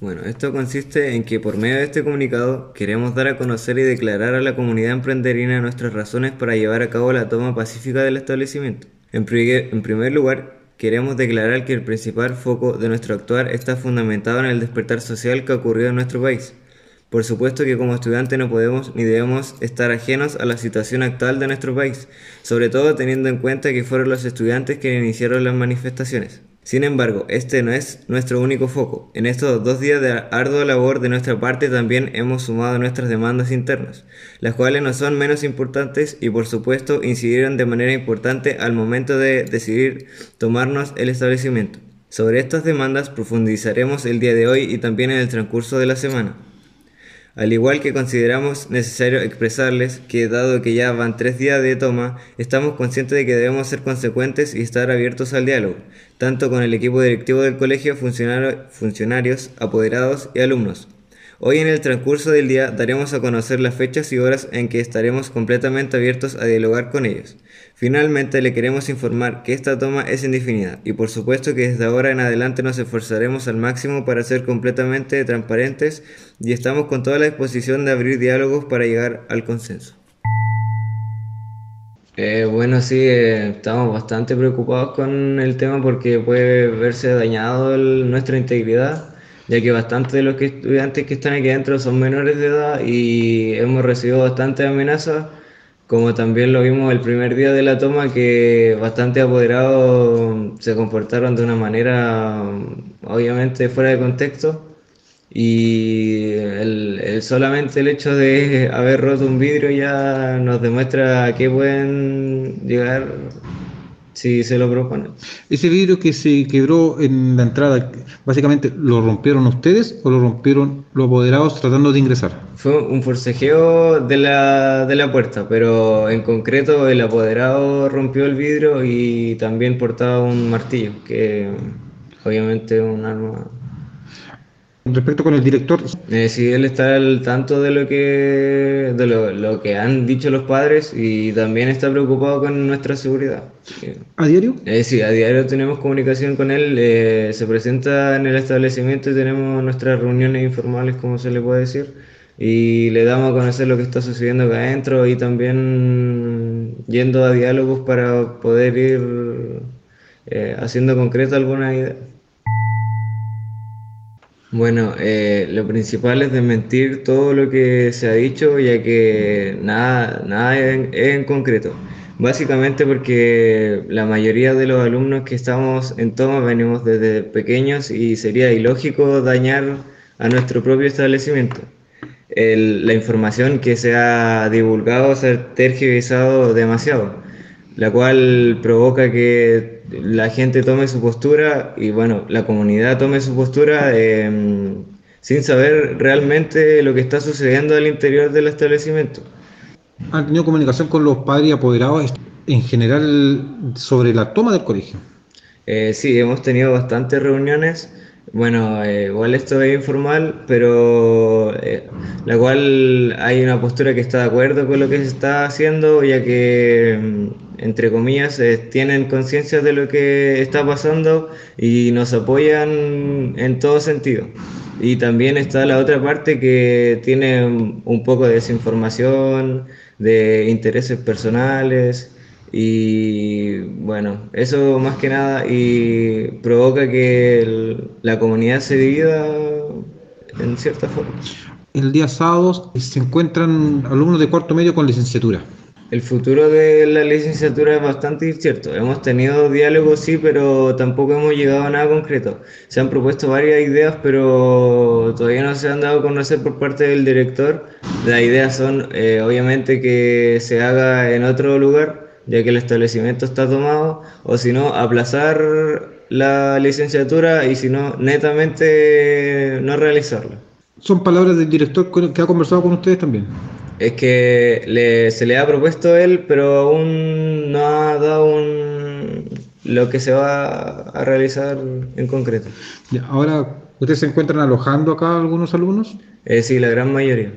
Bueno, esto consiste en que por medio de este comunicado queremos dar a conocer y declarar a la comunidad emprenderina nuestras razones para llevar a cabo la toma pacífica del establecimiento. En, en primer lugar, queremos declarar que el principal foco de nuestro actuar está fundamentado en el despertar social que ha ocurrido en nuestro país. Por supuesto que como estudiantes no podemos ni debemos estar ajenos a la situación actual de nuestro país, sobre todo teniendo en cuenta que fueron los estudiantes quienes iniciaron las manifestaciones. Sin embargo, este no es nuestro único foco. En estos dos días de ardua labor de nuestra parte también hemos sumado nuestras demandas internas, las cuales no son menos importantes y por supuesto incidieron de manera importante al momento de decidir tomarnos el establecimiento. Sobre estas demandas profundizaremos el día de hoy y también en el transcurso de la semana. Al igual que consideramos necesario expresarles que dado que ya van tres días de toma, estamos conscientes de que debemos ser consecuentes y estar abiertos al diálogo, tanto con el equipo directivo del colegio, funcionarios, apoderados y alumnos. Hoy en el transcurso del día daremos a conocer las fechas y horas en que estaremos completamente abiertos a dialogar con ellos. Finalmente le queremos informar que esta toma es indefinida y por supuesto que desde ahora en adelante nos esforzaremos al máximo para ser completamente transparentes y estamos con toda la disposición de abrir diálogos para llegar al consenso. Eh, bueno, sí, eh, estamos bastante preocupados con el tema porque puede verse dañado nuestra integridad, ya que bastantes de los estudiantes que están aquí adentro son menores de edad y hemos recibido bastantes amenazas como también lo vimos el primer día de la toma, que bastante apoderados se comportaron de una manera obviamente fuera de contexto. Y el, solamente el hecho de haber roto un vidrio ya nos demuestra a qué pueden llegar si se lo proponen. Ese vidrio que se quebró en la entrada, básicamente, ¿lo rompieron ustedes o lo rompieron los apoderados tratando de ingresar? Fue un forcejeo de la, de la puerta, pero en concreto el apoderado rompió el vidrio y también portaba un martillo, que obviamente es un arma Respecto con el director. Eh, sí, él está al tanto de lo que de lo, que han dicho los padres y también está preocupado con nuestra seguridad. ¿A diario? Eh, sí, a diario tenemos comunicación con él. Eh, se presenta en el establecimiento y tenemos nuestras reuniones informales, como se le puede decir, y le damos a conocer lo que está sucediendo acá adentro y también yendo a diálogos para poder ir eh, haciendo concreto alguna idea. Bueno, eh, lo principal es desmentir todo lo que se ha dicho, ya que nada, nada es en, concreto. Básicamente porque la mayoría de los alumnos que estamos en toma venimos desde pequeños y sería ilógico dañar a nuestro propio establecimiento. la información que se ha divulgado se ha tergiversado demasiado, la cual provoca que la gente tome su postura y bueno, la comunidad tome su postura em, sin saber realmente lo que está sucediendo al interior del establecimiento. ¿Han tenido comunicación con los padres y apoderados en general sobre la toma del colegio? Eh, sí, hemos tenido bastantes reuniones. Bueno, eh, igual esto es informal, pero eh, la cual hay una postura que está de acuerdo con lo que se está haciendo, ya que em, entre comillas, eh, tienen conciencia de lo que está pasando y nos apoyan en todo sentido. Y también está la otra parte que tiene un poco de desinformación, de intereses personales y bueno, eso más que nada y provoca que la comunidad se divida en cierta forma. El día sábado se encuentran alumnos de cuarto medio con licenciatura. El futuro de la licenciatura es bastante incierto. Hemos tenido diálogos, sí, pero tampoco hemos llegado a nada concreto. Se han propuesto varias ideas, pero todavía no se han dado a conocer por parte del director. Las ideas son, eh, obviamente, que se haga en otro lugar, ya que el establecimiento está tomado, o si no, aplazar la licenciatura y si no, netamente no realizarla. Son palabras del director que ha conversado con ustedes también. Es que se le ha propuesto él, pero aún no ha dado un, lo que se va a realizar en concreto. ahora, ¿ustedes se encuentran alojando acá algunos alumnos? Eh, sí, la gran mayoría.